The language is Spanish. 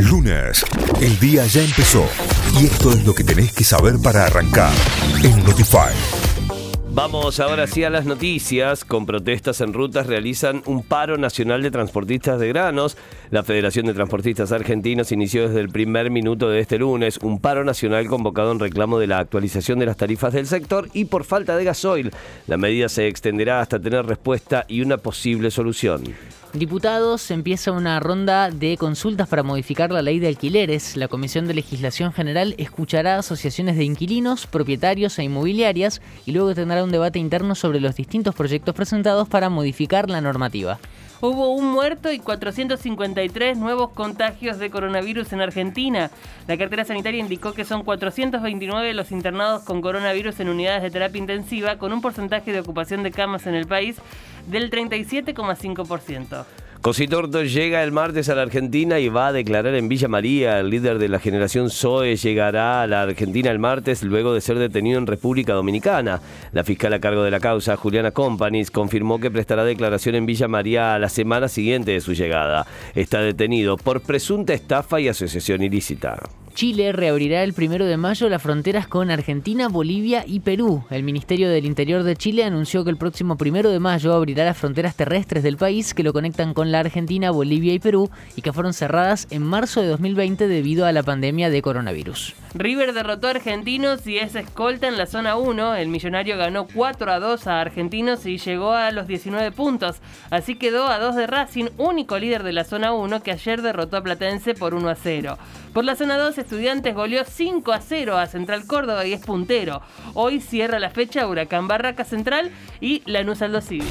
Lunes, el día ya empezó y esto es lo que tenés que saber para arrancar en Notify. Vamos ahora sí a las noticias. Con protestas en rutas realizan un paro nacional de transportistas de granos. La Federación de Transportistas Argentinos inició desde el primer minuto de este lunes un paro nacional convocado en reclamo de la actualización de las tarifas del sector y por falta de gasoil. La medida se extenderá hasta tener respuesta y una posible solución. Diputados, empieza una ronda de consultas para modificar la ley de alquileres. La Comisión de Legislación General escuchará asociaciones de inquilinos, propietarios e inmobiliarias y luego tendrá un debate interno sobre los distintos proyectos presentados para modificar la normativa. Hubo un muerto y 453 nuevos contagios de coronavirus en Argentina. La cartera sanitaria indicó que son 429 los internados con coronavirus en unidades de terapia intensiva, con un porcentaje de ocupación de camas en el país del 37,5%. Cositorto llega el martes a la Argentina y va a declarar en Villa María. El líder de la generación Zoe llegará a la Argentina el martes luego de ser detenido en República Dominicana. La fiscal a cargo de la causa, Juliana Companies, confirmó que prestará declaración en Villa María a la semana siguiente de su llegada. Está detenido por presunta estafa y asociación ilícita. Chile reabrirá el primero de mayo las fronteras con Argentina, Bolivia y Perú. El Ministerio del Interior de Chile anunció que el próximo primero de mayo abrirá las fronteras terrestres del país que lo conectan con la Argentina, Bolivia y Perú y que fueron cerradas en marzo de 2020 debido a la pandemia de coronavirus. River derrotó a Argentinos y es escolta en la zona 1. El millonario ganó 4 a 2 a Argentinos y llegó a los 19 puntos. Así quedó a 2 de Racing, único líder de la zona 1 que ayer derrotó a Platense por 1 a 0. Por la zona 2, Estudiantes goleó 5 a 0 a Central Córdoba y es puntero. Hoy cierra la fecha Huracán Barraca Central y Lanús Aldo Civi.